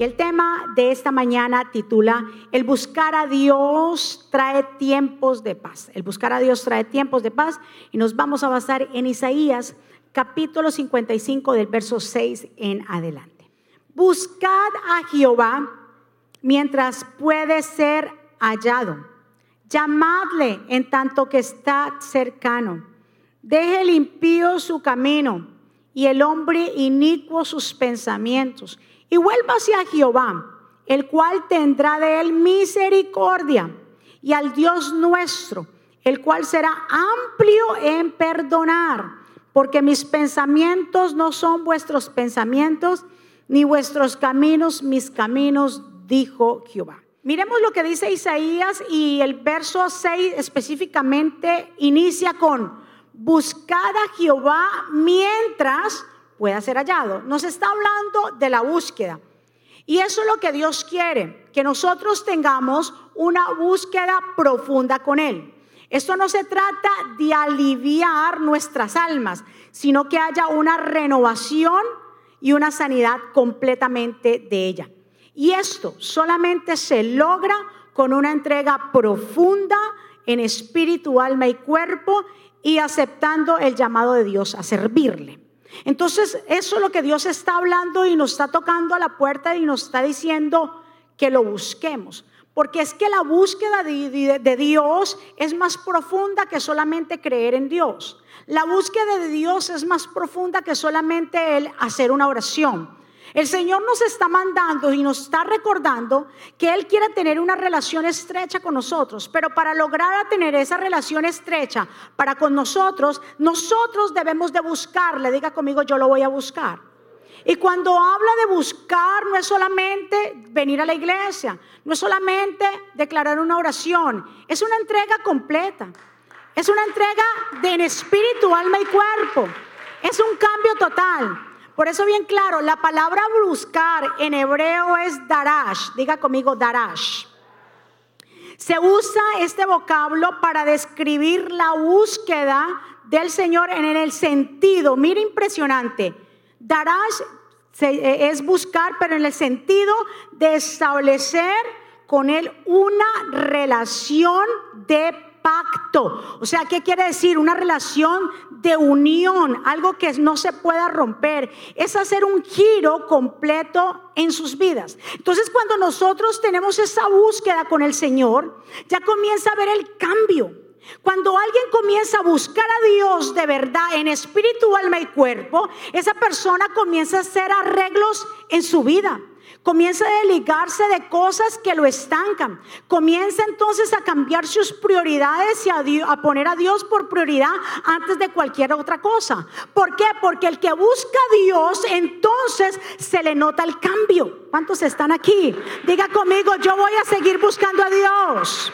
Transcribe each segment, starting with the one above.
Y el tema de esta mañana titula El buscar a Dios trae tiempos de paz. El buscar a Dios trae tiempos de paz y nos vamos a basar en Isaías capítulo 55 del verso 6 en adelante. Buscad a Jehová mientras puede ser hallado. Llamadle en tanto que está cercano. Deje el impío su camino y el hombre inicuo sus pensamientos y vuelva hacia Jehová, el cual tendrá de él misericordia, y al Dios nuestro, el cual será amplio en perdonar, porque mis pensamientos no son vuestros pensamientos, ni vuestros caminos mis caminos, dijo Jehová. Miremos lo que dice Isaías y el verso 6 específicamente inicia con, buscad a Jehová mientras pueda ser hallado. Nos está hablando de la búsqueda. Y eso es lo que Dios quiere, que nosotros tengamos una búsqueda profunda con Él. Esto no se trata de aliviar nuestras almas, sino que haya una renovación y una sanidad completamente de ella. Y esto solamente se logra con una entrega profunda en espíritu, alma y cuerpo y aceptando el llamado de Dios a servirle. Entonces, eso es lo que Dios está hablando y nos está tocando a la puerta y nos está diciendo que lo busquemos. Porque es que la búsqueda de, Dios es más profunda que solamente creer en Dios. La búsqueda de Dios es más profunda que solamente el hacer una oración. El Señor nos está mandando y nos está recordando que Él quiere tener una relación estrecha con nosotros, pero para lograr tener esa relación estrecha para con nosotros, nosotros debemos de buscarle. Diga conmigo, yo lo voy a buscar. Y cuando habla de buscar, no es solamente venir a la iglesia, no es solamente declarar una oración, es una entrega completa. Es una entrega de en espíritu, alma y cuerpo. Es un cambio total. Por eso bien claro, la palabra buscar en hebreo es darash. Diga conmigo darash. Se usa este vocablo para describir la búsqueda del Señor en el sentido, mira impresionante, darash eh, es buscar, pero en el sentido de establecer con Él una relación de pacto. O sea, ¿qué quiere decir? Una relación de unión, algo que no se pueda romper. Es hacer un giro completo en sus vidas. Entonces, cuando nosotros tenemos esa búsqueda con el Señor, ya comienza a ver el cambio. Cuando alguien comienza a buscar a Dios de verdad en espíritu, alma y cuerpo, esa persona comienza a hacer arreglos en su vida. Comienza a desligarse de cosas que lo estancan. Comienza entonces a cambiar sus prioridades y a, poner a Dios por prioridad antes de cualquier otra cosa. ¿Por qué? Porque el que busca a Dios, entonces se le nota el cambio. ¿Cuántos están aquí? Diga conmigo, yo voy a seguir buscando a Dios.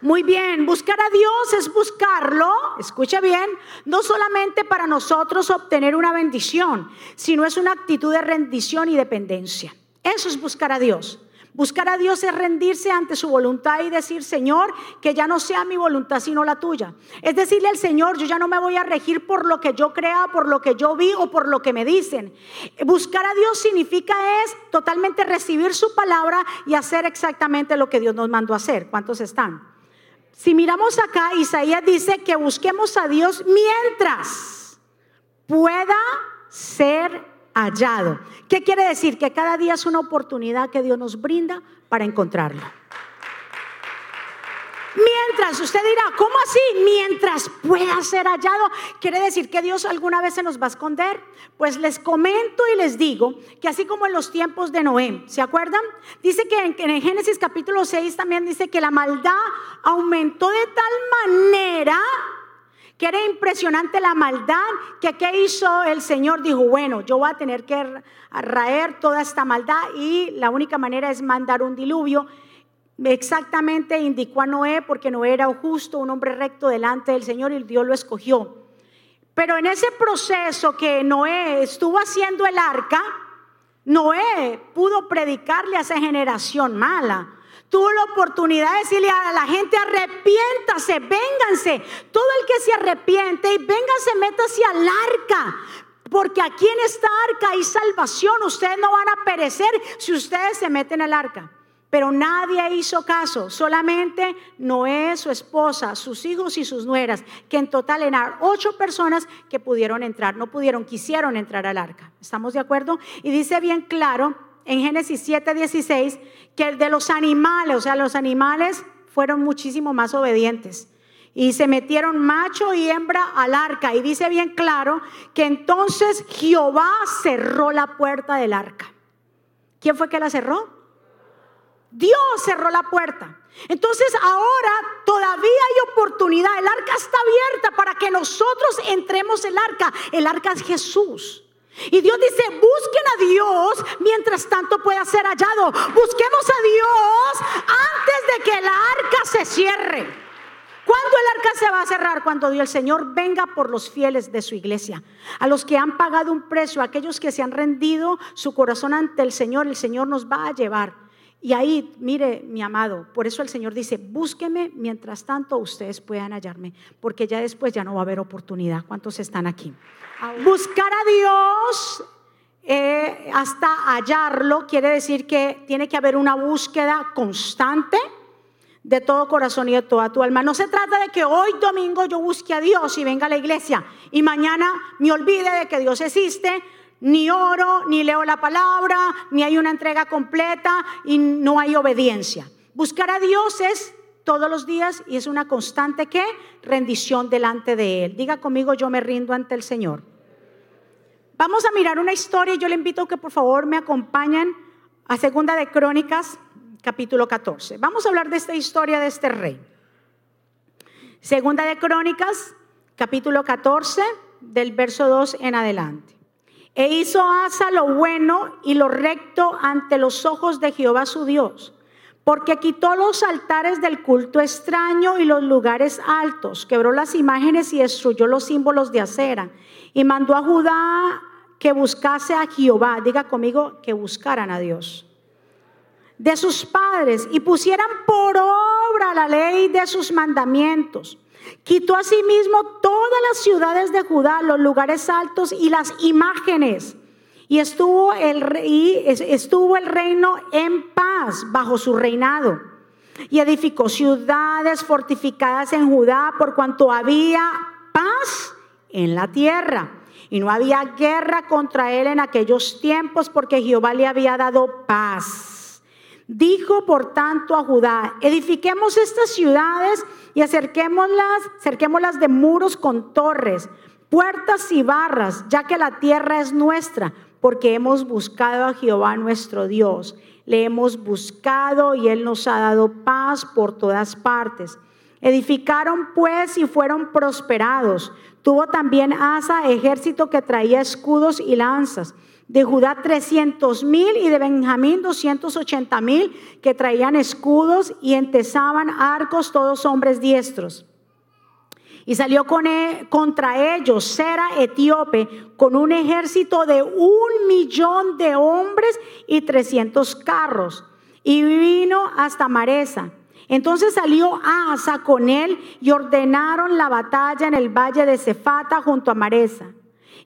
Muy bien, buscar a Dios es buscarlo, escucha bien, no solamente para nosotros obtener una bendición, sino es una actitud de rendición y dependencia. Eso es buscar a Dios. Buscar a Dios es rendirse ante su voluntad y decir, Señor, que ya no sea mi voluntad sino la tuya. Es decirle al Señor, yo ya no me voy a regir por lo que yo crea, por lo que yo vi o por lo que me dicen. Buscar a Dios significa es totalmente recibir su palabra y hacer exactamente lo que Dios nos mandó a hacer. ¿Cuántos están? Si miramos acá, Isaías dice que busquemos a Dios mientras pueda ser hallado. ¿Qué quiere decir? Que cada día es una oportunidad que Dios nos brinda para encontrarlo. Mientras, usted dirá, ¿cómo así? Mientras pueda ser hallado. ¿Quiere decir que Dios alguna vez se nos va a esconder? Pues les comento y les digo que así como en los tiempos de Noé, ¿se acuerdan? Dice que en, en Génesis capítulo 6 también dice que la maldad aumentó de tal manera que era impresionante la maldad, que qué hizo el Señor, dijo, bueno, yo voy a tener que raer toda esta maldad y la única manera es mandar un diluvio exactamente indicó a Noé porque Noé era justo, un hombre recto delante del Señor y Dios lo escogió. Pero en ese proceso que Noé estuvo haciendo el arca, Noé pudo predicarle a esa generación mala. Tuvo la oportunidad de decirle a la gente, arrepiéntase, vénganse. Todo el que se arrepiente y véngase, métase al arca. Porque aquí en esta arca hay salvación. Ustedes no van a perecer si ustedes se meten al arca. Pero nadie hizo caso, solamente Noé, su esposa, sus hijos y sus nueras, que en total eran ocho personas que pudieron entrar, no pudieron, quisieron entrar al arca. ¿Estamos de acuerdo? Y dice bien claro en Génesis 7, 16, que el de los animales, o sea, los animales fueron muchísimo más obedientes. Y se metieron macho y hembra al arca. Y dice bien claro que entonces Jehová cerró la puerta del arca. ¿Quién fue que la cerró? Dios cerró la puerta. Entonces ahora todavía hay oportunidad. El arca está abierta para que nosotros entremos el arca. El arca es Jesús. Y Dios dice, busquen a Dios mientras tanto pueda ser hallado. Busquemos a Dios antes de que el arca se cierre. ¿Cuándo el arca se va a cerrar? Cuando el Señor venga por los fieles de su iglesia. A los que han pagado un precio, a aquellos que se han rendido su corazón ante el Señor, el Señor nos va a llevar. Y ahí, mire, mi amado, por eso el Señor dice, búsqueme mientras tanto ustedes puedan hallarme, porque ya después ya no va a haber oportunidad. ¿Cuántos están aquí? Buscar a Dios eh, hasta hallarlo quiere decir que tiene que haber una búsqueda constante de todo corazón y de toda tu alma. No se trata de que hoy domingo yo busque a Dios y venga a la iglesia y mañana me olvide de que Dios existe ni oro, ni leo la palabra, ni hay una entrega completa y no hay obediencia. Buscar a Dios es todos los días y es una constante que rendición delante de Él. Diga conmigo, yo me rindo ante el Señor. Vamos a mirar una historia yo le invito a que por favor me acompañen a Segunda de Crónicas, capítulo 14. Vamos a hablar de esta historia de este rey. Segunda de Crónicas, capítulo 14, del verso 2 en adelante. E hizo Asa lo bueno y lo recto ante los ojos de Jehová su Dios, porque quitó los altares del culto extraño y los lugares altos, quebró las imágenes y destruyó los símbolos de acera, y mandó a Judá que buscase a Jehová, diga conmigo, que buscaran a Dios, de sus padres, y pusieran por obra la ley de sus mandamientos Quitó asimismo todas las ciudades de Judá, los lugares altos y las imágenes. Y estuvo el, estuvo el reino en paz bajo su reinado. Y edificó ciudades fortificadas en Judá por cuanto había paz en la tierra. Y no había guerra contra él en aquellos tiempos porque Jehová le había dado paz. Dijo por tanto a Judá, edifiquemos estas ciudades y acerquémoslas, acerquémoslas de muros con torres, puertas y barras, ya que la tierra es nuestra, porque hemos buscado a Jehová nuestro Dios. Le hemos buscado y Él nos ha dado paz por todas partes. Edificaron pues y fueron prosperados. Tuvo también Asa ejército que traía escudos y lanzas de Judá 300 mil y de Benjamín 280 mil que traían escudos y entesaban arcos todos hombres diestros. Y salió con e, contra ellos Sera etíope con un ejército de un millón de hombres y 300 carros. Y vino hasta Maresa. Entonces salió Asa con él y ordenaron la batalla en el valle de Cefata junto a Maresa.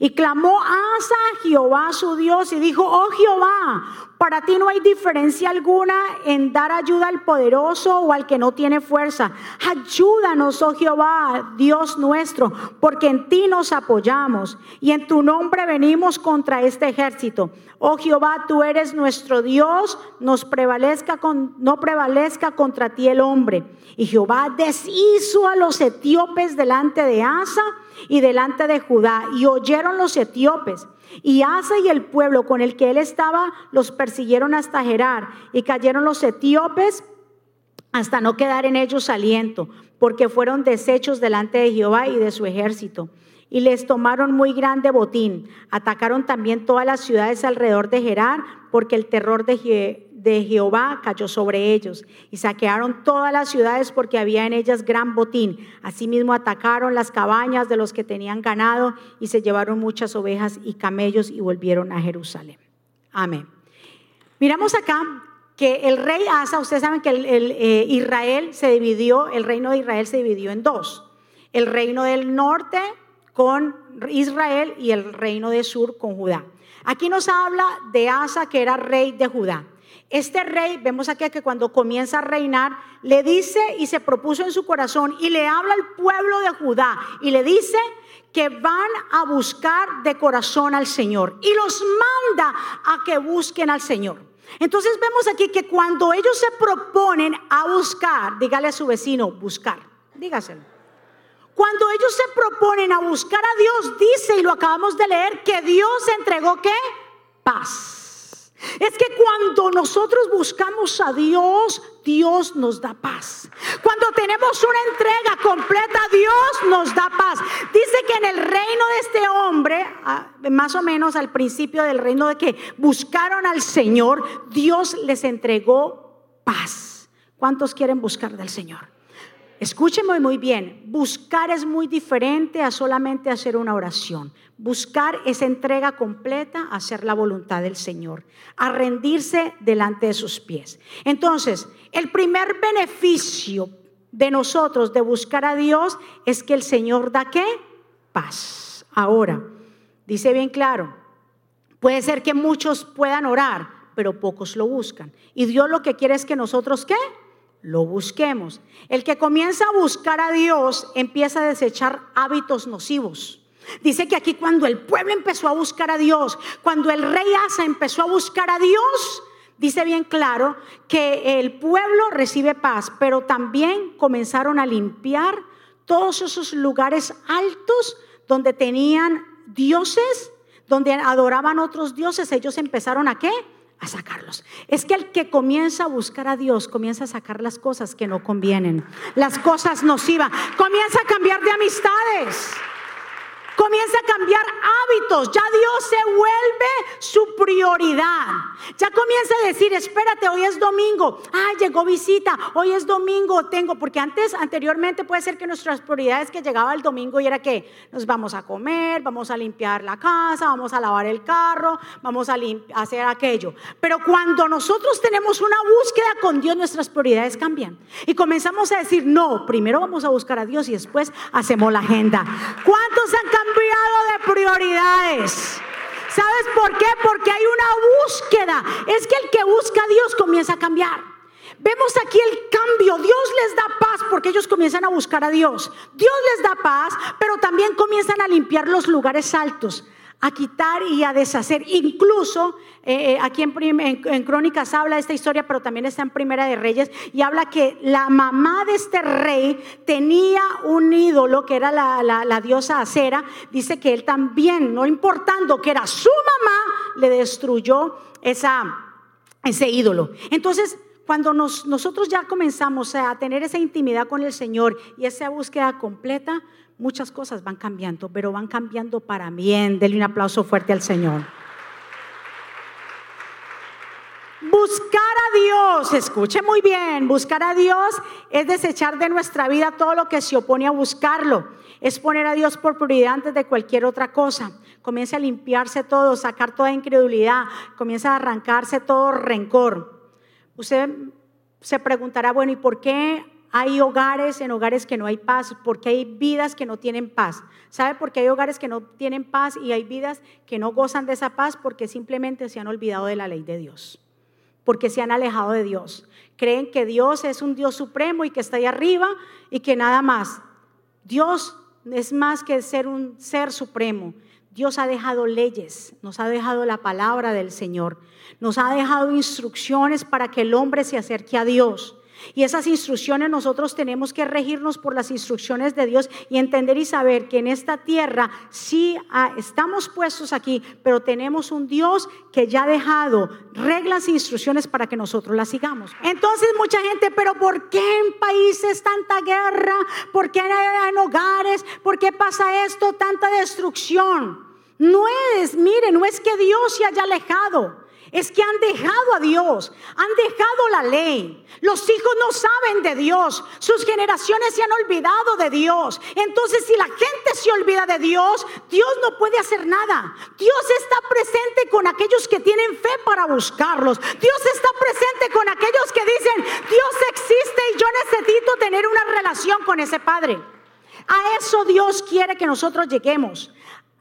Y clamó Asa a Jehová su Dios y dijo, oh Jehová, para ti no hay diferencia alguna en dar ayuda al poderoso o al que no tiene fuerza. Ayúdanos, oh Jehová, Dios nuestro, porque en ti nos apoyamos y en tu nombre venimos contra este ejército. Oh Jehová, tú eres nuestro Dios, nos prevalezca con, no prevalezca contra ti el hombre. Y Jehová deshizo a los etíopes delante de Asa y delante de Judá, y oyeron los etíopes. Y Asa y el pueblo con el que él estaba los persiguieron hasta Gerar, y cayeron los etíopes hasta no quedar en ellos aliento, porque fueron deshechos delante de Jehová y de su ejército. Y les tomaron muy grande botín. Atacaron también todas las ciudades alrededor de Gerar, porque el terror de, de Jehová cayó sobre ellos y saquearon todas las ciudades porque había en ellas gran botín. Asimismo atacaron las cabañas de los que tenían ganado y se llevaron muchas ovejas y camellos y volvieron a Jerusalén. Amén. Miramos acá que el rey Asa, ustedes saben que eh, Israel se dividió, el reino de Israel se dividió en dos. El reino del norte con Israel y el reino de Sur con Judá. Aquí nos habla de Asa, que era rey de Judá. Este rey, vemos aquí que cuando comienza a reinar, le dice y se propuso en su corazón y le habla al pueblo de Judá y le dice que van a buscar de corazón al Señor y los manda a que busquen al Señor. Entonces vemos aquí que cuando ellos se proponen a buscar, dígale a su vecino, buscar, dígaselo. Cuando ellos se proponen a buscar a Dios, dice, y lo acabamos de leer, que Dios entregó qué? Paz. Es que cuando nosotros buscamos a Dios, Dios nos da paz. Cuando tenemos una entrega completa, Dios nos da paz. Dice que en el reino de este hombre, más o menos al principio del reino de que buscaron al Señor, Dios les entregó paz. ¿Cuántos quieren buscar del Señor? Escúcheme muy bien, buscar es muy diferente a solamente hacer una oración. Buscar es entrega completa a hacer la voluntad del Señor, a rendirse delante de sus pies. Entonces, el primer beneficio de nosotros de buscar a Dios es que el Señor da qué? Paz. Ahora, dice bien claro, puede ser que muchos puedan orar, pero pocos lo buscan. Y Dios lo que quiere es que nosotros qué? Lo busquemos. El que comienza a buscar a Dios empieza a desechar hábitos nocivos. Dice que aquí cuando el pueblo empezó a buscar a Dios, cuando el rey Asa empezó a buscar a Dios, dice bien claro que el pueblo recibe paz, pero también comenzaron a limpiar todos esos lugares altos donde tenían dioses, donde adoraban otros dioses, ellos empezaron a qué? A sacarlos. Es que el que comienza a buscar a Dios comienza a sacar las cosas que no convienen, las cosas nocivas, comienza a cambiar de amistades. Comienza a cambiar hábitos. Ya Dios se vuelve su prioridad. Ya comienza a decir, espérate, hoy es domingo. Ah, llegó visita. Hoy es domingo. Tengo, porque antes, anteriormente puede ser que nuestras prioridades que llegaba el domingo y era que nos vamos a comer, vamos a limpiar la casa, vamos a lavar el carro, vamos a hacer aquello. Pero cuando nosotros tenemos una búsqueda con Dios, nuestras prioridades cambian. Y comenzamos a decir, no, primero vamos a buscar a Dios y después hacemos la agenda. ¿Cuántos han cambiado? Cambiado de prioridades. ¿Sabes por qué? Porque hay una búsqueda. Es que el que busca a Dios comienza a cambiar. Vemos aquí el cambio. Dios les da paz porque ellos comienzan a buscar a Dios. Dios les da paz, pero también comienzan a limpiar los lugares altos a quitar y a deshacer. Incluso eh, eh, aquí en, Crónicas habla de esta historia, pero también está en Primera de Reyes, y habla que la mamá de este rey tenía un ídolo que era la, diosa Acera. Dice que él también, no importando que era su mamá, le destruyó ese ídolo. Entonces, cuando nosotros ya comenzamos a tener esa intimidad con el Señor y esa búsqueda completa, muchas cosas van cambiando, pero van cambiando para bien. Denle un aplauso fuerte al Señor. Buscar a Dios, escuche muy bien, buscar a Dios es desechar de nuestra vida todo lo que se opone a buscarlo. Es poner a Dios por prioridad antes de cualquier otra cosa. Comienza a limpiarse todo, sacar toda incredulidad, comienza a arrancarse todo rencor. Usted se preguntará, bueno, ¿y por qué hay hogares en hogares que no hay paz, porque hay vidas que no tienen paz. ¿Sabe por qué hay hogares que no tienen paz y hay vidas que no gozan de esa paz? Porque simplemente se han olvidado de la ley de Dios, porque se han alejado de Dios. Creen que Dios es un Dios supremo y que está ahí arriba y que nada más. Dios es más que ser un ser supremo. Dios ha dejado leyes, nos ha dejado la palabra del Señor, nos ha dejado instrucciones para que el hombre se acerque a Dios. Y esas instrucciones nosotros tenemos que regirnos por las instrucciones de Dios y entender y saber que en esta tierra sí ah, estamos puestos aquí, pero tenemos un Dios que ya ha dejado reglas e instrucciones para que nosotros las sigamos. Entonces mucha gente, pero ¿por qué en países tanta guerra? ¿Por qué en hogares? ¿Por qué pasa esto? Tanta destrucción. No es, mire, no es que Dios se haya alejado es que han dejado a Dios, han dejado la ley. Los hijos no saben de Dios, sus generaciones se han olvidado de Dios. Entonces, si la gente se olvida de Dios, Dios no puede hacer nada. Dios está presente con aquellos que tienen fe para buscarlos. Dios está presente con aquellos que dicen, Dios existe y yo necesito tener una relación con ese Padre. A eso Dios quiere que nosotros lleguemos.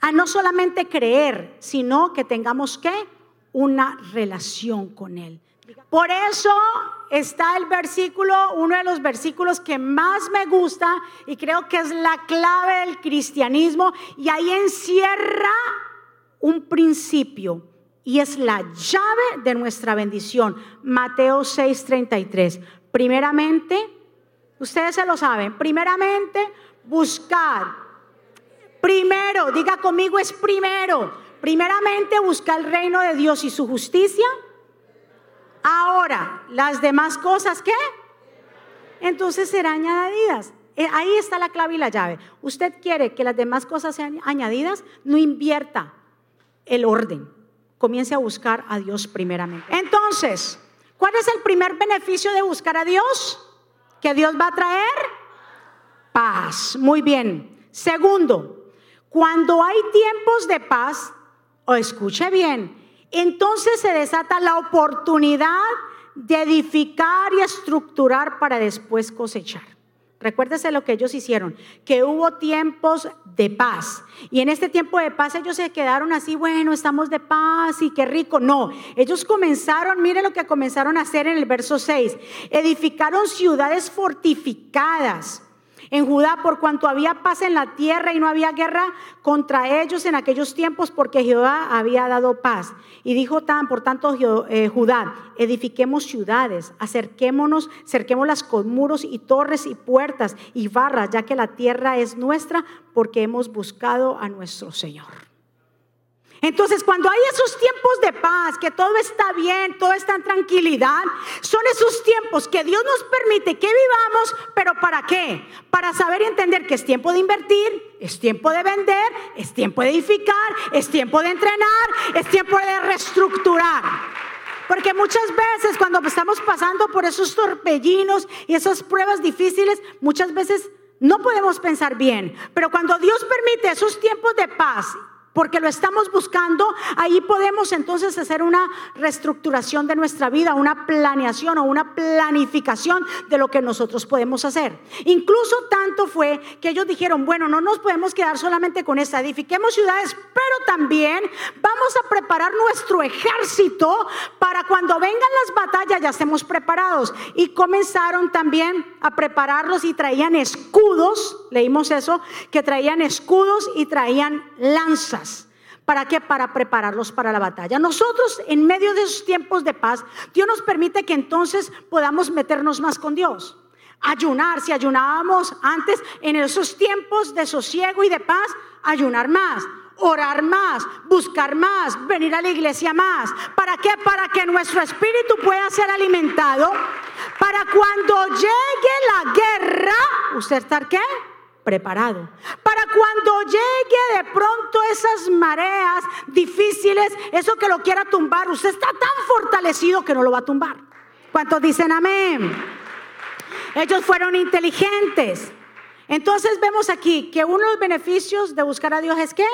A no solamente creer, sino que tengamos que una relación con Él. Por eso está el versículo, uno de los versículos que más me gusta y creo que es la clave del cristianismo y ahí encierra un principio y es la llave de nuestra bendición. Mateo 6:33. Primeramente, ustedes se lo saben, primeramente buscar. Primero, diga conmigo es primero. Primeramente buscar el reino de Dios y su justicia. Ahora, las demás cosas, ¿qué? Entonces serán añadidas. Eh, ahí está la clave y la llave. Usted quiere que las demás cosas sean añadidas, no invierta el orden. Comience a buscar a Dios primeramente. Entonces, ¿cuál es el primer beneficio de buscar a Dios? Que Dios va a traer paz. Muy bien. Segundo, cuando hay tiempos de paz, o escuche bien, entonces se desata la oportunidad de edificar y estructurar para después cosechar. Recuérdese lo que ellos hicieron, que hubo tiempos de paz. Y en este tiempo de paz ellos se quedaron así, bueno, estamos de paz y qué rico. No, ellos comenzaron, mire lo que comenzaron a hacer en el verso 6. Edificaron ciudades fortificadas en Judá por cuanto había paz en la tierra y no había guerra contra ellos en aquellos tiempos porque Jehová había dado paz. Y dijo tan, por tanto, eh, Judá, edifiquemos ciudades, acerquémonos, cerquémoslas con muros y torres y puertas y barras, ya que la tierra es nuestra porque hemos buscado a nuestro Señor. Entonces, cuando hay esos tiempos de paz, que todo está bien, todo está en tranquilidad, son esos tiempos que Dios nos permite que vivamos, pero ¿para qué? Para saber y entender que es tiempo de invertir, es tiempo de vender, es tiempo de edificar, es tiempo de entrenar, es tiempo de reestructurar. Porque muchas veces cuando estamos pasando por esos torbellinos y esas pruebas difíciles, muchas veces no podemos pensar bien. Pero cuando Dios permite esos tiempos de paz porque lo estamos buscando, ahí podemos entonces hacer una reestructuración de nuestra vida, una planeación o una planificación de lo que nosotros podemos hacer. Incluso tanto fue que ellos dijeron, bueno, no nos podemos quedar solamente con esta, edifiquemos ciudades, pero también vamos a preparar nuestro ejército para cuando vengan las batallas ya estemos preparados. Y comenzaron también a prepararlos y traían escudos, leímos eso, que traían escudos y traían lanzas. ¿Para qué? Para prepararlos para la batalla. Nosotros, en medio de esos tiempos de paz, Dios nos permite que entonces podamos meternos más con Dios. Ayunar, si ayunábamos antes en esos tiempos de sosiego y de paz, ayunar más orar más, buscar más, venir a la iglesia más. ¿Para qué? Para que nuestro espíritu pueda ser alimentado. Para cuando llegue la guerra, ¿usted estar qué? Preparado. Para cuando llegue de pronto esas mareas difíciles, eso que lo quiera tumbar, usted está tan fortalecido que no lo va a tumbar. ¿Cuántos dicen amén? Ellos fueron inteligentes. Entonces vemos aquí que uno de los beneficios de buscar a Dios es que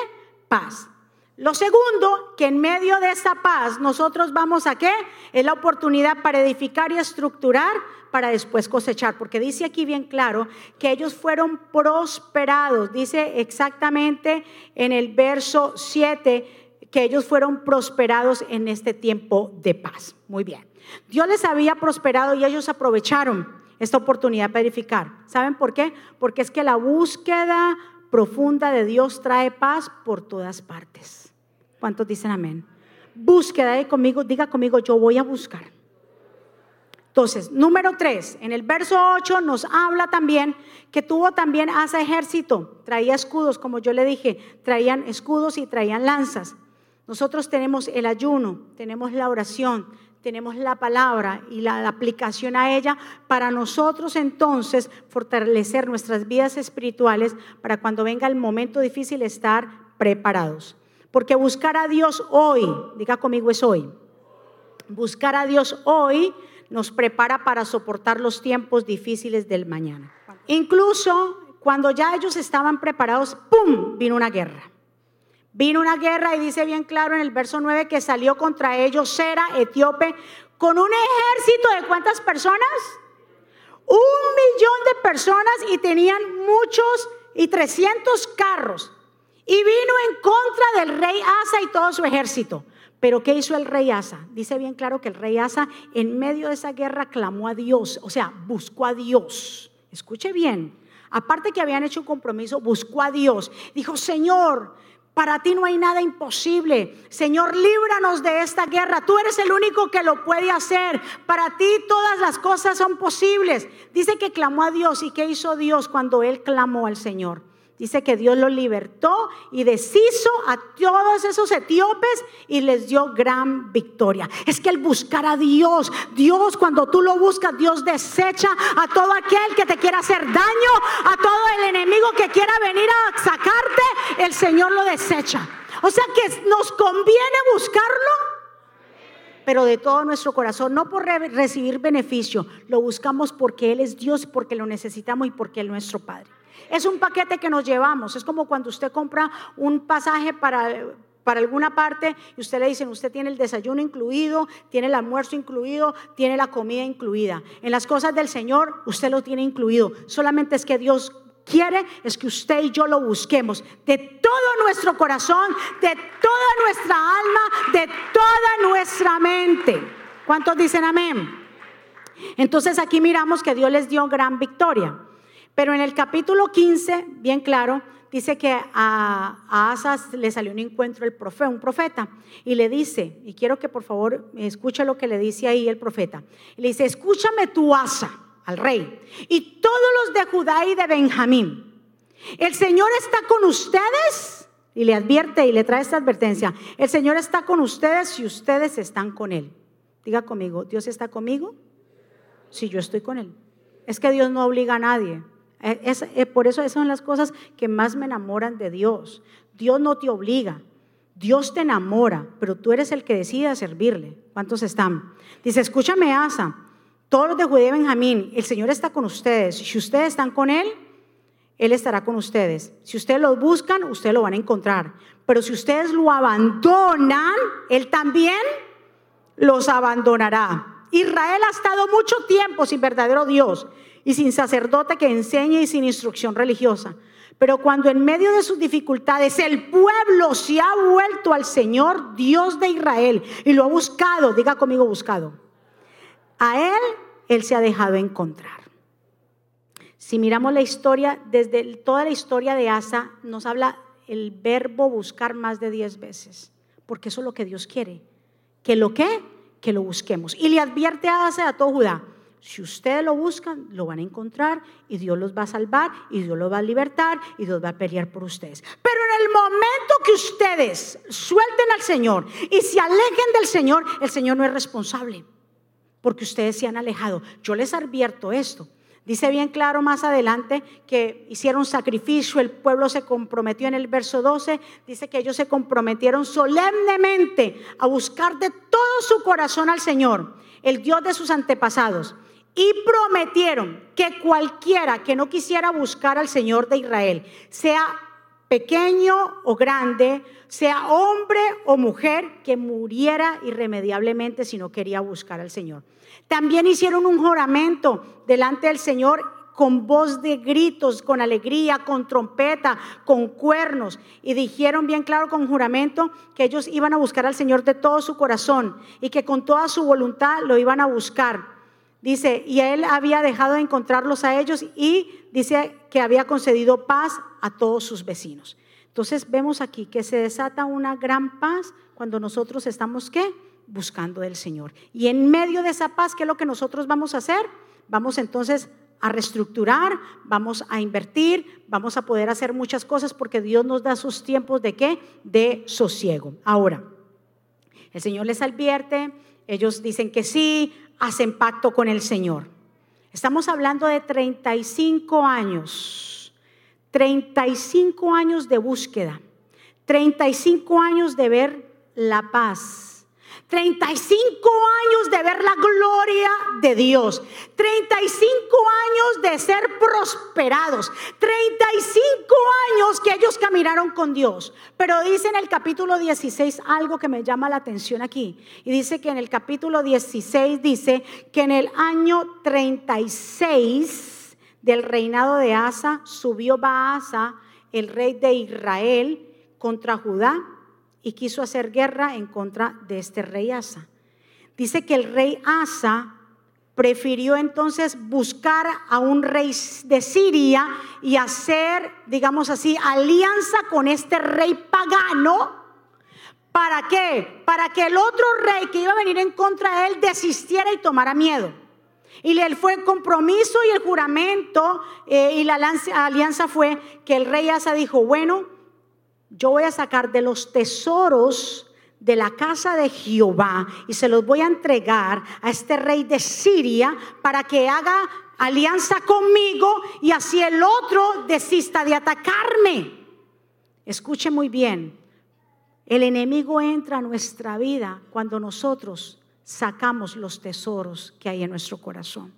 paz. Lo segundo, que en medio de esa paz nosotros vamos a qué? Es la oportunidad para edificar y estructurar para después cosechar, porque dice aquí bien claro que ellos fueron prosperados, dice exactamente en el verso 7 que ellos fueron prosperados en este tiempo de paz. Muy bien. Dios les había prosperado y ellos aprovecharon esta oportunidad para edificar. ¿Saben por qué? Porque es que la búsqueda profunda de Dios trae paz por todas partes. ¿Cuántos dicen amén? Búsqueda de conmigo, diga conmigo, yo voy a buscar. Entonces, número tres, en el verso 8 nos habla también que tuvo también ese ejército, traía escudos, como yo le dije, traían escudos y traían lanzas. Nosotros tenemos el ayuno, tenemos la oración, tenemos la palabra y la, aplicación a ella para nosotros entonces fortalecer nuestras vidas espirituales para cuando venga el momento difícil estar preparados. Porque buscar a Dios hoy, diga conmigo es hoy, buscar a Dios hoy nos prepara para soportar los tiempos difíciles del mañana. Incluso cuando ya ellos estaban preparados, ¡pum!, vino una guerra. Vino una guerra y dice bien claro en el verso 9 que salió contra ellos Sera, etíope, con un ejército de cuántas personas? Un millón de personas y tenían muchos y 300 carros y vino en contra del rey Asa y todo su ejército. Pero ¿qué hizo el rey Asa? Dice bien claro que el rey Asa en medio de esa guerra clamó a Dios, o sea, buscó a Dios. Escuche bien, aparte que habían hecho un compromiso, buscó a Dios. Dijo, Señor, para ti no hay nada imposible. Señor, líbranos de esta guerra. Tú eres el único que lo puede hacer. Para ti todas las cosas son posibles. Dice que clamó a Dios. ¿Y qué hizo Dios cuando él clamó al Señor? Dice que Dios lo libertó y deshizo a todos esos etíopes y les dio gran victoria. Es que el buscar a Dios, Dios cuando tú lo buscas, Dios desecha a todo aquel que te quiera hacer daño, a todo el enemigo que quiera venir a sacarte, el Señor lo desecha. O sea que nos conviene buscarlo pero de todo nuestro corazón, no por recibir beneficio, lo buscamos porque Él es Dios, porque lo necesitamos y porque Él es nuestro Padre. Es un paquete que nos llevamos. Es como cuando usted compra un pasaje para, para alguna parte y usted le dicen, usted tiene el desayuno incluido, tiene el almuerzo incluido, tiene la comida incluida. En las cosas del Señor usted lo tiene incluido. Solamente es que Dios quiere es que usted y yo lo busquemos de todo nuestro corazón, de toda nuestra alma, de toda nuestra mente. ¿Cuántos dicen amén? Entonces aquí miramos que Dios les dio gran victoria. Pero en el capítulo 15, bien claro, dice que a, Asas le salió un encuentro el un profeta, y le dice, y quiero que por favor escuche lo que le dice ahí el profeta. le dice, escúchame tu Asa, al rey, y todos los de Judá y de Benjamín. El Señor está con ustedes, y le advierte y le trae esta advertencia, el Señor está con ustedes si ustedes están con Él. Diga conmigo, ¿Dios está conmigo? Si yo estoy con Él. Es que Dios no obliga a nadie. Es, eh, por eso esas son las cosas que más me enamoran de Dios. Dios no te obliga, Dios te enamora, pero tú eres el que decide servirle. ¿Cuántos están? Dice, escúchame, Asa, todos los de Judea y Benjamín, el Señor está con ustedes. Si ustedes están con Él, Él estará con ustedes. Si ustedes lo buscan, ustedes lo van a encontrar. Pero si ustedes lo abandonan, Él también los abandonará. Israel ha estado mucho tiempo sin verdadero Dios y sin sacerdote que enseñe y sin instrucción religiosa. Pero cuando en medio de sus dificultades el pueblo se ha vuelto al Señor, Dios de Israel, y lo ha buscado, diga conmigo buscado, a Él, Él se ha dejado encontrar. Si miramos la historia, desde toda la historia de Asa, nos habla el verbo buscar más de diez veces, porque eso es lo que Dios quiere. ¿Que lo que? Que lo busquemos. Y le advierte a Asa a todo Judá, si ustedes lo buscan, lo van a encontrar y Dios los va a salvar y Dios los va a libertar y Dios va a pelear por ustedes. Pero en el momento que ustedes suelten al Señor y se alejen del Señor, el Señor no es responsable porque ustedes se han alejado. Yo les advierto esto. Dice bien claro más adelante que hicieron sacrificio, el pueblo se comprometió en el verso 12, dice que ellos se comprometieron solemnemente a buscar de todo su corazón al Señor, el Dios de sus antepasados y prometieron que cualquiera que no quisiera buscar al Señor de Israel, sea pequeño o grande, sea hombre o mujer, que muriera irremediablemente si no quería buscar al Señor. También hicieron un juramento delante del Señor con voz de gritos, con alegría, con trompeta, con cuernos. Y dijeron bien claro con juramento que ellos iban a buscar al Señor de todo su corazón y que con toda su voluntad lo iban a buscar. Dice, y él había dejado de encontrarlos a ellos y dice que había concedido paz a todos sus vecinos. Entonces vemos aquí que se desata una gran paz cuando nosotros estamos qué? Buscando del Señor. Y en medio de esa paz, ¿qué es lo que nosotros vamos a hacer? Vamos entonces a reestructurar, vamos a invertir, vamos a poder hacer muchas cosas porque Dios nos da sus tiempos de qué? De sosiego. Ahora, el Señor les advierte, ellos dicen que sí, hacen pacto con el Señor. Estamos hablando de 35 años, 35 años de búsqueda, 35 años de ver la paz, 35 años de ver la gloria de Dios. 35 años de ser prosperados. 35 años que ellos caminaron con Dios. Pero dice en el capítulo 16 algo que me llama la atención aquí. Y dice que en el capítulo 16 dice que en el año 36 del reinado de Asa, subió Baasa, el rey de Israel, contra Judá y quiso hacer guerra en contra de este rey Asa. Dice que el rey Asa prefirió entonces buscar a un rey de Siria y hacer, digamos así, alianza con este rey pagano. ¿Para qué? Para que el otro rey que iba a venir en contra de él desistiera y tomara miedo. Y él fue el compromiso y el juramento eh, y la alianza fue que el rey Asa dijo, bueno, yo voy a sacar de los tesoros de la casa de Jehová y se los voy a entregar a este rey de Siria para que haga alianza conmigo y así el otro desista de atacarme. Escuche muy bien, el enemigo entra a nuestra vida cuando nosotros sacamos los tesoros que hay en nuestro corazón.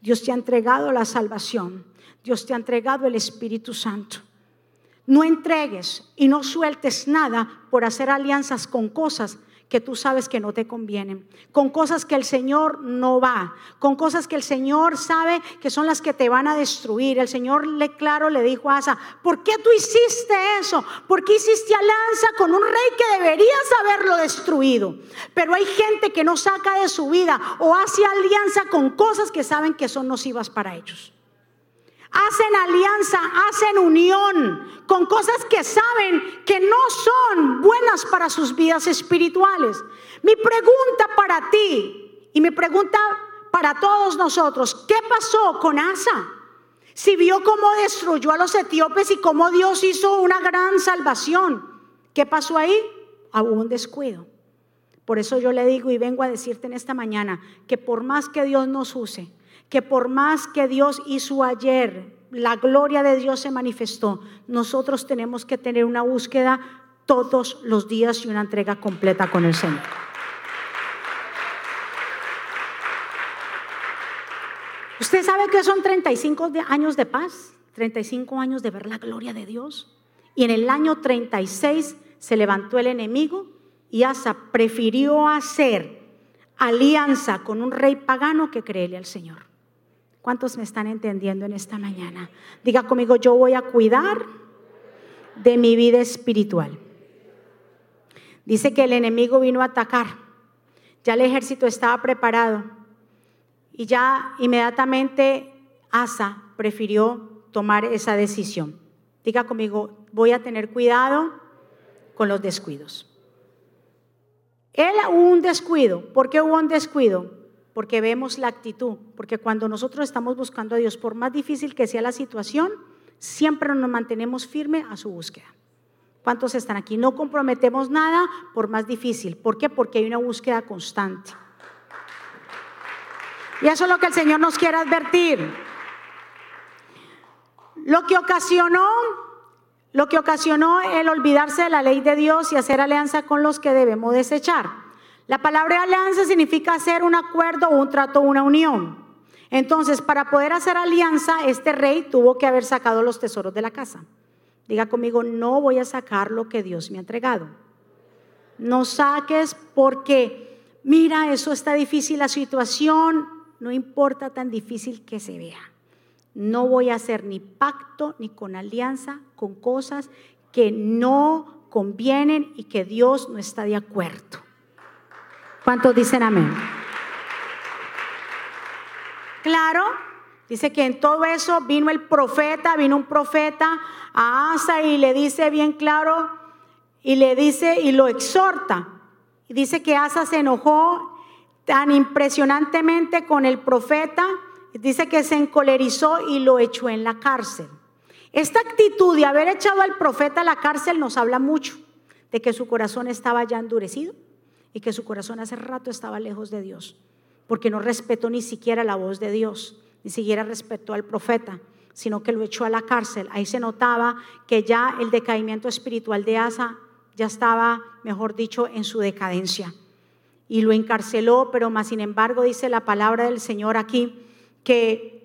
Dios te ha entregado la salvación, Dios te ha entregado el Espíritu Santo. No entregues y no sueltes nada por hacer alianzas con cosas que tú sabes que no te convienen, con cosas que el Señor no va, con cosas que el Señor sabe que son las que te van a destruir. El Señor le claro le dijo a Asa, ¿por qué tú hiciste eso? ¿Por qué hiciste alianza con un rey que deberías haberlo destruido? Pero hay gente que no saca de su vida o hace alianza con cosas que saben que son nocivas para ellos hacen alianza, hacen unión con cosas que saben que no son buenas para sus vidas espirituales. Mi pregunta para ti y mi pregunta para todos nosotros, ¿qué pasó con Asa? Si vio cómo destruyó a los etíopes y cómo Dios hizo una gran salvación, ¿qué pasó ahí? Hubo un descuido. Por eso yo le digo y vengo a decirte en esta mañana que por más que Dios nos use, que por más que Dios hizo ayer, la gloria de Dios se manifestó, nosotros tenemos que tener una búsqueda todos los días y una entrega completa con el Señor. ¿Usted sabe que son 35 años de paz? 35 años de ver la gloria de Dios. Y en el año 36 se levantó el enemigo y Asa prefirió hacer alianza con un rey pagano que creerle al Señor. ¿Cuántos me están entendiendo en esta mañana? Diga conmigo, yo voy a cuidar de mi vida espiritual. Dice que el enemigo vino a atacar. Ya el ejército estaba preparado. Y ya inmediatamente Asa prefirió tomar esa decisión. Diga conmigo, voy a tener cuidado con los descuidos. Él hubo un descuido. ¿Por qué hubo un descuido? Porque vemos la actitud, porque cuando nosotros estamos buscando a Dios, por más difícil que sea la situación, siempre nos mantenemos firme a su búsqueda. ¿Cuántos están aquí? No comprometemos nada por más difícil. ¿Por qué? Porque hay una búsqueda constante. Y eso es lo que el Señor nos quiere advertir. Lo que ocasionó, lo que ocasionó el olvidarse de la ley de Dios y hacer alianza con los que debemos desechar. La palabra alianza significa hacer un acuerdo, un trato, una unión. Entonces, para poder hacer alianza, este rey tuvo que haber sacado los tesoros de la casa. Diga conmigo, no voy a sacar lo que Dios me ha entregado. No saques porque, mira, eso está difícil la situación, no importa tan difícil que se vea. No voy a hacer ni pacto ni con alianza con cosas que no convienen y que Dios no está de acuerdo. ¿Cuántos dicen amén? Claro, dice que en todo eso vino el profeta, vino un profeta a Asa y le dice bien claro, y le dice y lo exhorta. Y dice que Asa se enojó tan impresionantemente con el profeta, dice que se encolerizó y lo echó en la cárcel. Esta actitud de haber echado al profeta a la cárcel nos habla mucho de que su corazón estaba ya endurecido y que su corazón hace rato estaba lejos de Dios, porque no respetó ni siquiera la voz de Dios, ni siquiera respetó al profeta, sino que lo echó a la cárcel. Ahí se notaba que ya el decaimiento espiritual de Asa ya estaba, mejor dicho, en su decadencia. Y lo encarceló, pero más sin embargo dice la palabra del Señor aquí que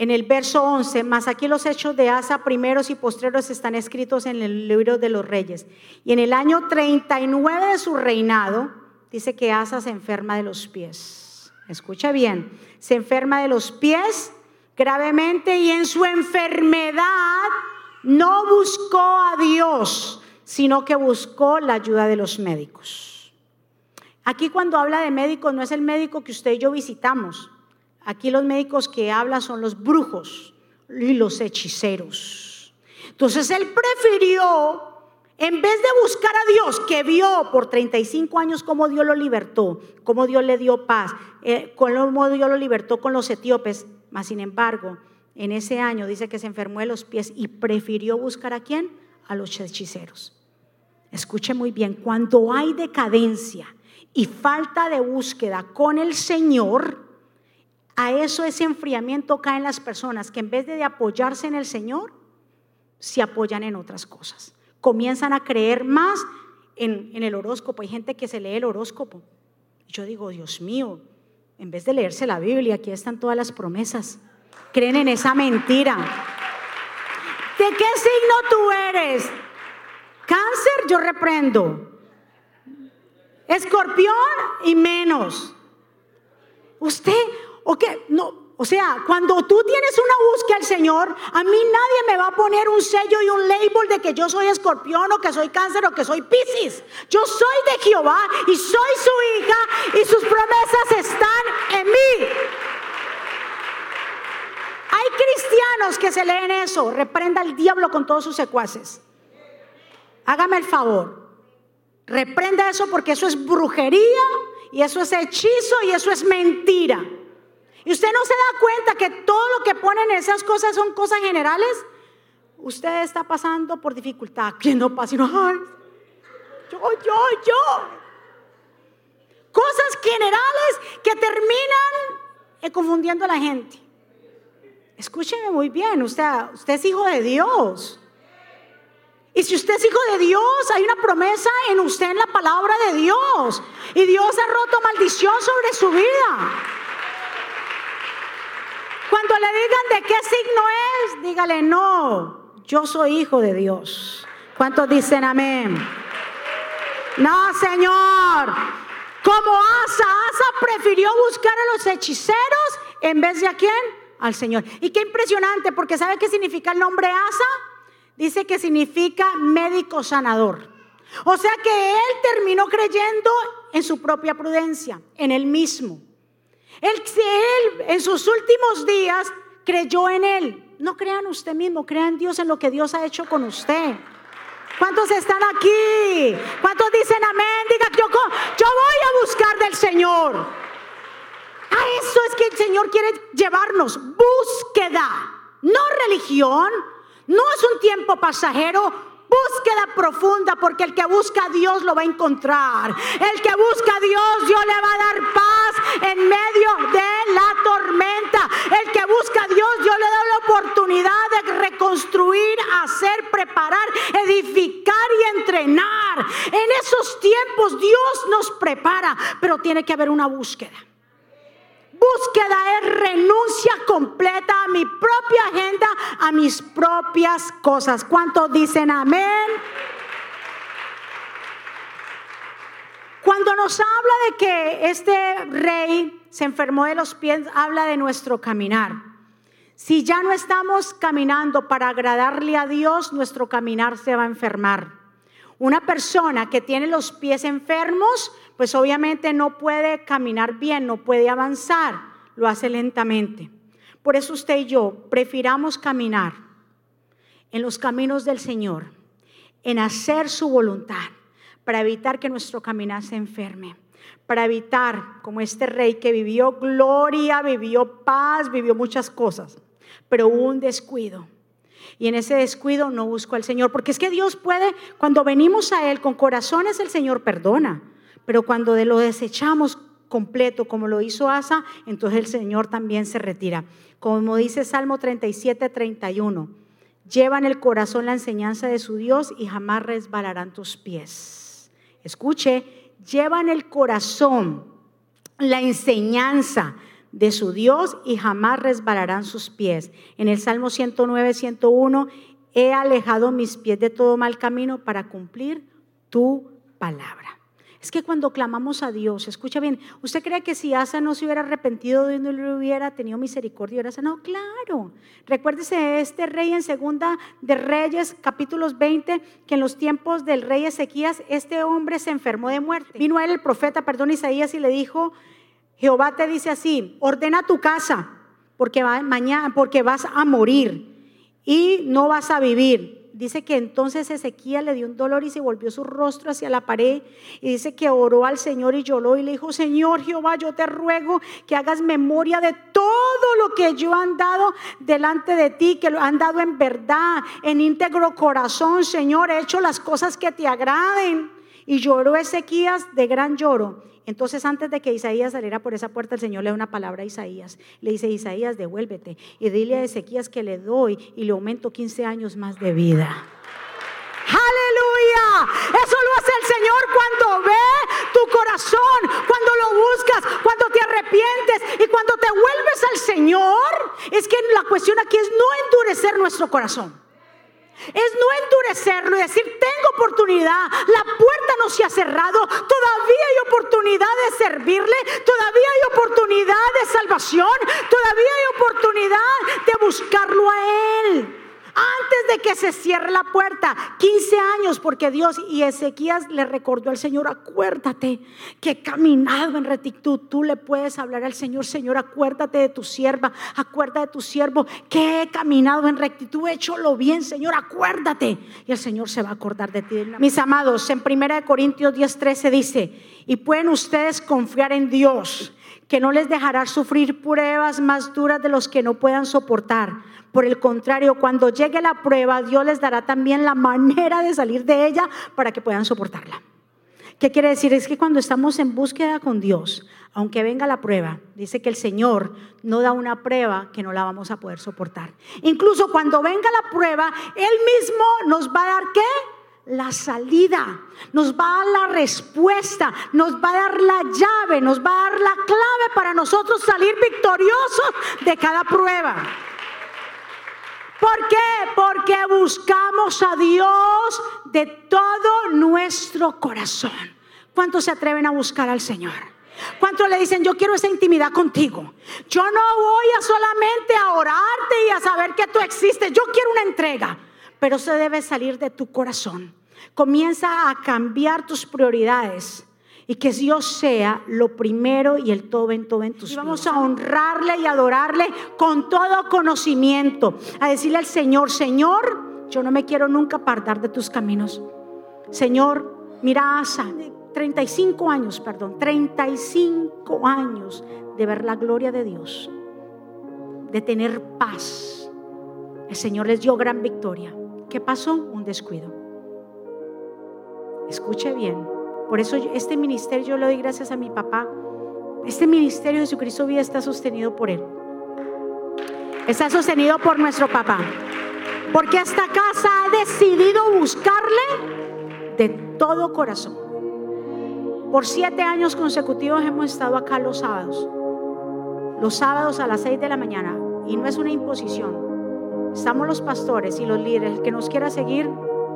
en el verso 11, más aquí los hechos de Asa primeros y postreros están escritos en el libro de los reyes. Y en el año 39 de su reinado, dice que Asa se enferma de los pies. Escucha bien, se enferma de los pies gravemente y en su enfermedad no buscó a Dios, sino que buscó la ayuda de los médicos. Aquí cuando habla de médicos no es el médico que usted y yo visitamos. Aquí los médicos que habla son los brujos y los hechiceros. Entonces él prefirió, en vez de buscar a Dios, que vio por 35 años cómo Dios lo libertó, cómo Dios le dio paz, eh, cómo Dios lo libertó con los etíopes, mas sin embargo, en ese año dice que se enfermó de los pies y prefirió buscar a quién? A los hechiceros. Escuche muy bien, cuando hay decadencia y falta de búsqueda con el Señor, a eso ese enfriamiento cae en las personas que en vez de apoyarse en el Señor, se apoyan en otras cosas. Comienzan a creer más en, en el horóscopo. Hay gente que se lee el horóscopo. Yo digo, Dios mío, en vez de leerse la Biblia, aquí están todas las promesas. Creen en esa mentira. ¿De qué signo tú eres? Cáncer, yo reprendo. Escorpión y menos. Usted, o no, o sea, cuando tú tienes una búsqueda al Señor, a mí nadie me va a poner un sello y un label de que yo soy escorpión o que soy cáncer o que soy piscis. Yo soy de Jehová y soy su hija y sus promesas están en mí. Hay cristianos que se leen eso. Reprenda al diablo con todos sus secuaces. Hágame el favor. Reprenda eso porque eso es brujería y eso es hechizo y eso es mentira. Y usted no se da cuenta que todo lo que ponen esas cosas son cosas generales. Usted está pasando por dificultad. ¿Quién no pasa? yo, yo, yo. Cosas generales que terminan eh, confundiendo a la gente. Escúcheme muy bien, usted, usted es hijo de Dios. Y si usted es hijo de Dios, hay una promesa en usted en la palabra de Dios. Y Dios ha roto maldición sobre su vida. Cuando le digan de qué signo es, dígale, no, yo soy hijo de Dios. ¿Cuántos dicen amén? No, Señor. Como Asa, Asa prefirió buscar a los hechiceros en vez de a quién? Al Señor. Y qué impresionante, porque ¿sabe qué significa el nombre Asa? Dice que significa médico sanador. O sea que él terminó creyendo en su propia prudencia, en él mismo. Él, él en sus últimos días creyó en Él. No crean usted mismo, crean Dios en lo que Dios ha hecho con usted. ¿Cuántos están aquí? ¿Cuántos dicen amén? Diga, yo, yo voy a buscar del Señor. A eso es que el Señor quiere llevarnos. Búsqueda, no religión. No es un tiempo pasajero, Búsqueda profunda porque el que busca a Dios lo va a encontrar. El que busca a Dios, Dios le va a dar paz en medio de la tormenta. El que busca a Dios, Dios le da la oportunidad de reconstruir, hacer, preparar, edificar y entrenar. En esos tiempos Dios nos prepara, pero tiene que haber una búsqueda. Búsqueda es renuncia completa a mi propia agenda, a mis propias cosas. ¿Cuántos dicen amén? Cuando nos habla de que este rey se enfermó de los pies, habla de nuestro caminar. Si ya no estamos caminando para agradarle a Dios, nuestro caminar se va a enfermar. Una persona que tiene los pies enfermos, pues obviamente no puede caminar bien, no puede avanzar, lo hace lentamente. Por eso usted y yo prefiramos caminar en los caminos del Señor, en hacer su voluntad, para evitar que nuestro caminar se enferme, para evitar, como este rey que vivió gloria, vivió paz, vivió muchas cosas, pero hubo un descuido y en ese descuido no busco al Señor. Porque es que Dios puede, cuando venimos a Él con corazones, el Señor perdona. Pero cuando de lo desechamos completo, como lo hizo Asa, entonces el Señor también se retira. Como dice Salmo 37, 31, llevan el corazón la enseñanza de su Dios y jamás resbalarán tus pies. Escuche, llevan el corazón la enseñanza de su Dios y jamás resbalarán sus pies. En el Salmo 109, 101, he alejado mis pies de todo mal camino para cumplir tu palabra. Es que cuando clamamos a Dios, escucha bien, ¿usted cree que si Asa no se hubiera arrepentido de no le hubiera tenido misericordia, hubiera sanado? Claro. Recuérdese este rey en segunda de Reyes, capítulos 20, que en los tiempos del rey Ezequías, este hombre se enfermó de muerte. Vino a él el profeta, perdón, Isaías, y le dijo, Jehová te dice así, ordena tu casa, porque, va, mañana, porque vas a morir y no vas a vivir dice que entonces Ezequiel le dio un dolor y se volvió su rostro hacia la pared y dice que oró al Señor y lloró y le dijo, Señor Jehová, yo te ruego que hagas memoria de todo lo que yo he andado delante de ti, que lo han dado en verdad, en íntegro corazón, Señor, he hecho las cosas que te agraden. Y lloró Ezequías de gran lloro. Entonces antes de que Isaías saliera por esa puerta, el Señor le da una palabra a Isaías. Le dice, Isaías, devuélvete y dile a Ezequías que le doy y le aumento 15 años más de vida. Aleluya. Eso lo hace el Señor cuando ve tu corazón, cuando lo buscas, cuando te arrepientes y cuando te vuelves al Señor. Es que la cuestión aquí es no endurecer nuestro corazón es no endurecerlo y decir, tengo oportunidad, la puerta no se ha cerrado, todavía hay oportunidad de servirle, todavía hay oportunidad de salvación, todavía hay oportunidad de buscarlo a Él antes de que se cierre la puerta, 15 años, porque Dios y Ezequías le recordó al Señor, acuérdate que he caminado en rectitud, tú le puedes hablar al Señor, Señor, acuérdate de tu sierva, acuérdate de tu siervo, que he caminado en rectitud, he hecho lo bien, Señor, acuérdate. Y el Señor se va a acordar de ti. Mis amados, en 1 Corintios 10:13 dice, y pueden ustedes confiar en Dios que no les dejará sufrir pruebas más duras de los que no puedan soportar. Por el contrario, cuando llegue la prueba, Dios les dará también la manera de salir de ella para que puedan soportarla. ¿Qué quiere decir? Es que cuando estamos en búsqueda con Dios, aunque venga la prueba, dice que el Señor no da una prueba que no la vamos a poder soportar. Incluso cuando venga la prueba, Él mismo nos va a dar qué? La salida, nos va a dar la respuesta, nos va a dar la llave, nos va a dar la clave para nosotros salir victoriosos de cada prueba. ¿Por qué? Porque buscamos a Dios de todo nuestro corazón. ¿Cuántos se atreven a buscar al Señor? ¿Cuántos le dicen, yo quiero esa intimidad contigo? Yo no voy a solamente a orarte y a saber que tú existes. Yo quiero una entrega pero se debe salir de tu corazón. Comienza a cambiar tus prioridades y que Dios sea lo primero y el todo en todo en tus y vamos a honrarle y adorarle con todo conocimiento, a decirle al Señor, Señor, yo no me quiero nunca apartar de tus caminos. Señor, mira a Asa, 35 años, perdón, 35 años de ver la gloria de Dios, de tener paz. El Señor les dio gran victoria. ¿Qué pasó? Un descuido. Escuche bien. Por eso este ministerio yo le doy gracias a mi papá. Este ministerio de Jesucristo Vida está sostenido por él. Está sostenido por nuestro papá. Porque esta casa ha decidido buscarle de todo corazón. Por siete años consecutivos hemos estado acá los sábados. Los sábados a las seis de la mañana. Y no es una imposición. Estamos los pastores y los líderes. El que nos quiera seguir,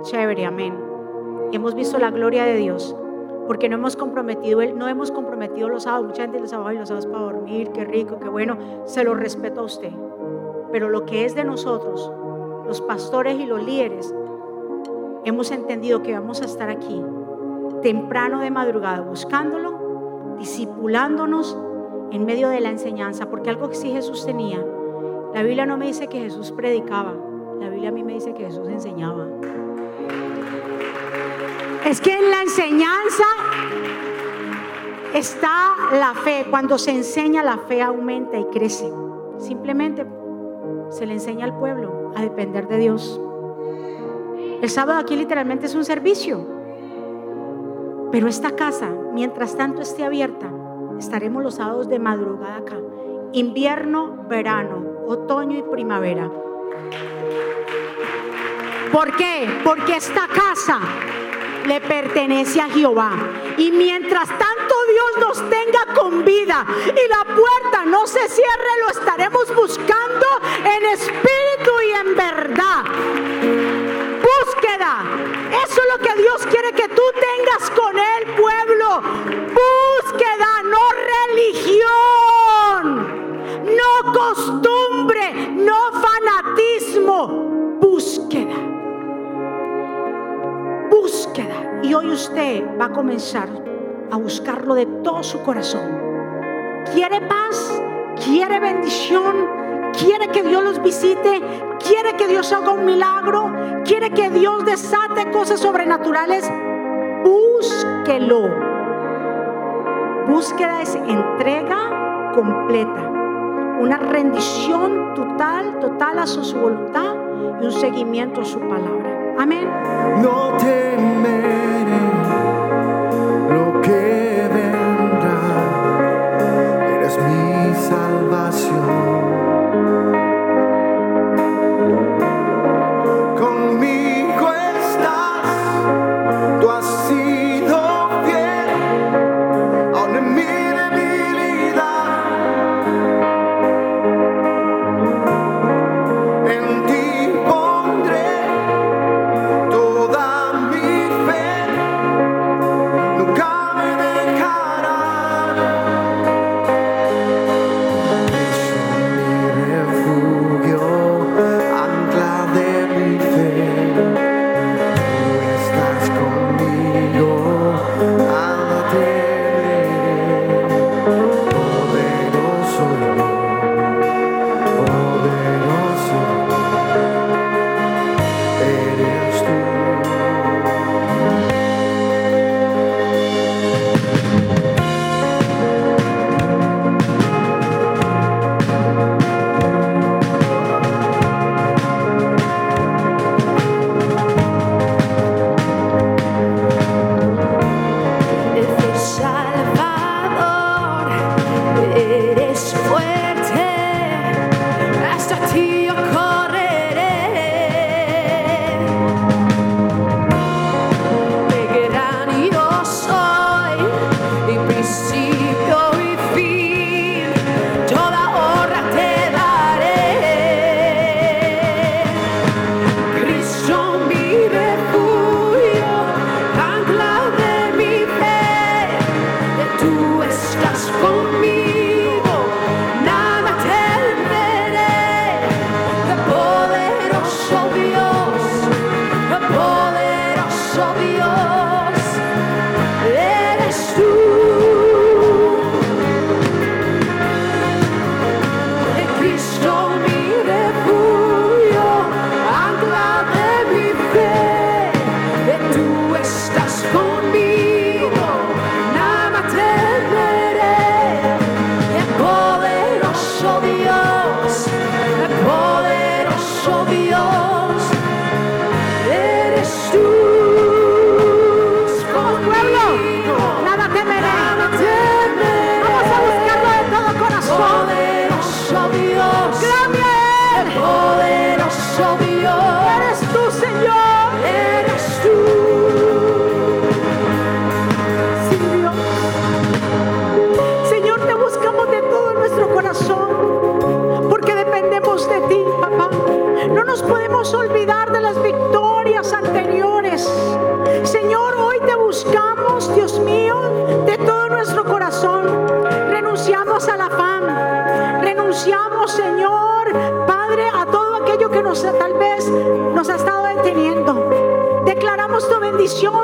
chévere, amén. Hemos visto la gloria de Dios. Porque no hemos comprometido, no hemos comprometido los sábados. Mucha gente los sábados y los sábados para dormir, qué rico, qué bueno. Se lo respeto a usted. Pero lo que es de nosotros, los pastores y los líderes, hemos entendido que vamos a estar aquí temprano de madrugada buscándolo, discipulándonos en medio de la enseñanza, porque algo que sí Jesús tenía la Biblia no me dice que Jesús predicaba, la Biblia a mí me dice que Jesús enseñaba. Es que en la enseñanza está la fe. Cuando se enseña, la fe aumenta y crece. Simplemente se le enseña al pueblo a depender de Dios. El sábado aquí literalmente es un servicio. Pero esta casa, mientras tanto esté abierta, estaremos los sábados de madrugada acá. Invierno, verano, otoño y primavera. ¿Por qué? Porque esta casa le pertenece a Jehová. Y mientras tanto Dios nos tenga con vida y la puerta no se cierre, lo estaremos buscando en espíritu y en verdad. Búsqueda. Eso es lo que Dios quiere que tú tengas con el pueblo. Búsqueda, no religión, no costumbre, Y hoy usted va a comenzar a buscarlo de todo su corazón. ¿Quiere paz? ¿Quiere bendición? quiere que Dios los visite, quiere que Dios haga un milagro, quiere que Dios desate cosas sobrenaturales, búsquelo. Búsqueda es entrega completa, una rendición total, total a su voluntad y un seguimiento a su palabra. Amén. No temeré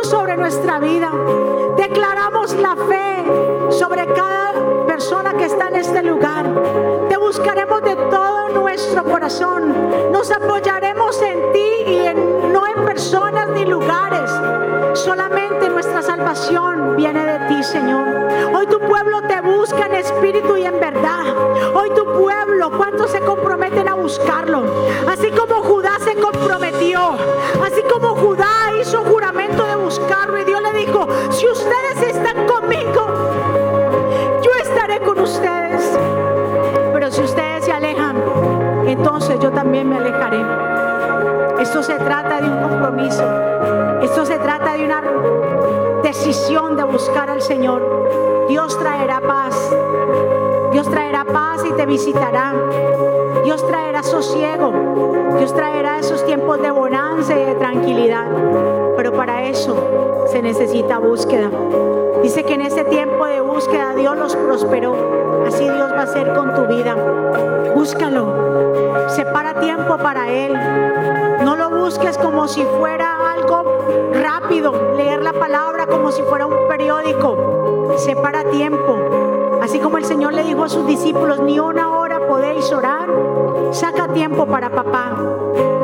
sobre nuestra vida. Declaramos la fe sobre cada persona que está en este lugar. Te buscaremos de todo nuestro corazón. Nos apoyaremos en ti y no en personas ni lugares. Solamente nuestra salvación viene de ti, Señor. Hoy tu pueblo te busca en espíritu y en verdad. Hoy tu pueblo, ¿cuántos se comprometen a buscarlo? También me alejaré. Esto se trata de un compromiso. Esto se trata de una decisión de buscar al Señor. Dios traerá paz. Dios traerá paz y te visitará. Dios traerá sosiego. Dios traerá esos tiempos de bonanza y de tranquilidad. Pero para eso se necesita búsqueda. Dice que en ese tiempo de búsqueda Dios los prosperó. Así Dios va a hacer con tu vida. Búscalo. Separa tiempo para Él. No lo busques como si fuera algo rápido. Leer la palabra como si fuera un periódico. Separa tiempo. Así como el Señor le dijo a sus discípulos, ni una hora podéis orar. Saca tiempo para papá.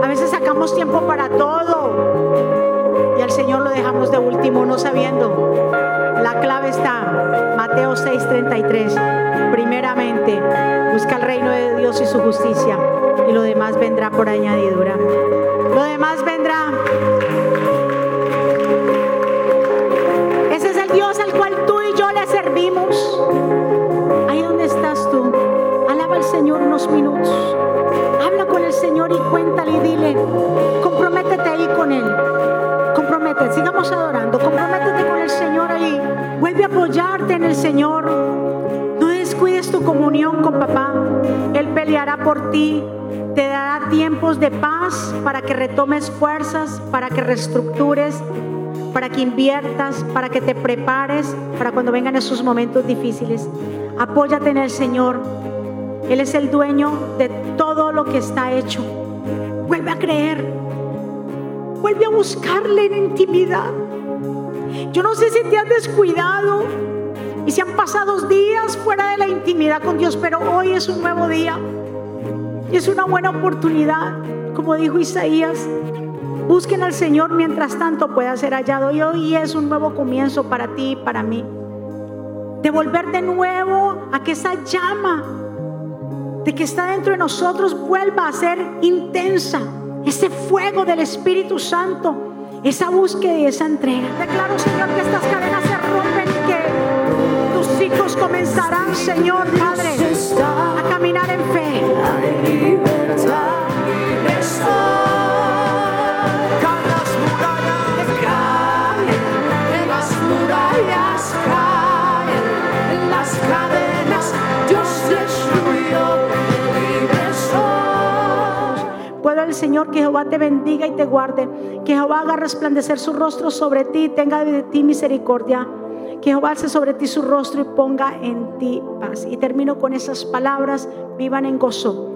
A veces sacamos tiempo para todo. Y al Señor lo dejamos de último, no sabiendo la clave está, Mateo 6:33. Primeramente, busca el reino de Dios y su justicia y lo demás vendrá por añadidura. Lo demás vendrá. Ese es el Dios al cual tú y yo le servimos. Ahí donde estás tú, alaba al Señor unos minutos. Habla con el Señor y cuéntale y dile, comprométete ahí con Él. Sigamos adorando. Comprométete con el Señor ahí. Vuelve a apoyarte en el Señor. No descuides tu comunión con papá. Él peleará por ti. Te dará tiempos de paz para que retomes fuerzas, para que reestructures, para que inviertas, para que te prepares para cuando vengan esos momentos difíciles. Apóyate en el Señor. Él es el dueño de todo lo que está hecho. Vuelve a creer. Vuelve a buscarle en intimidad. Yo no sé si te has descuidado y si han pasado días fuera de la intimidad con Dios, pero hoy es un nuevo día y es una buena oportunidad, como dijo Isaías. Busquen al Señor mientras tanto pueda ser hallado y hoy es un nuevo comienzo para ti y para mí. De volver de nuevo a que esa llama de que está dentro de nosotros vuelva a ser intensa. Ese fuego del Espíritu Santo esa búsqueda y esa entrega. Declaro, Señor, que estas cadenas se rompen y que tus hijos comenzarán, Señor, Padre, a caminar en fe. El Señor, que Jehová te bendiga y te guarde, que Jehová haga resplandecer su rostro sobre ti y tenga de ti misericordia. Que Jehová alce sobre ti su rostro y ponga en ti paz. Y termino con esas palabras, vivan en gozo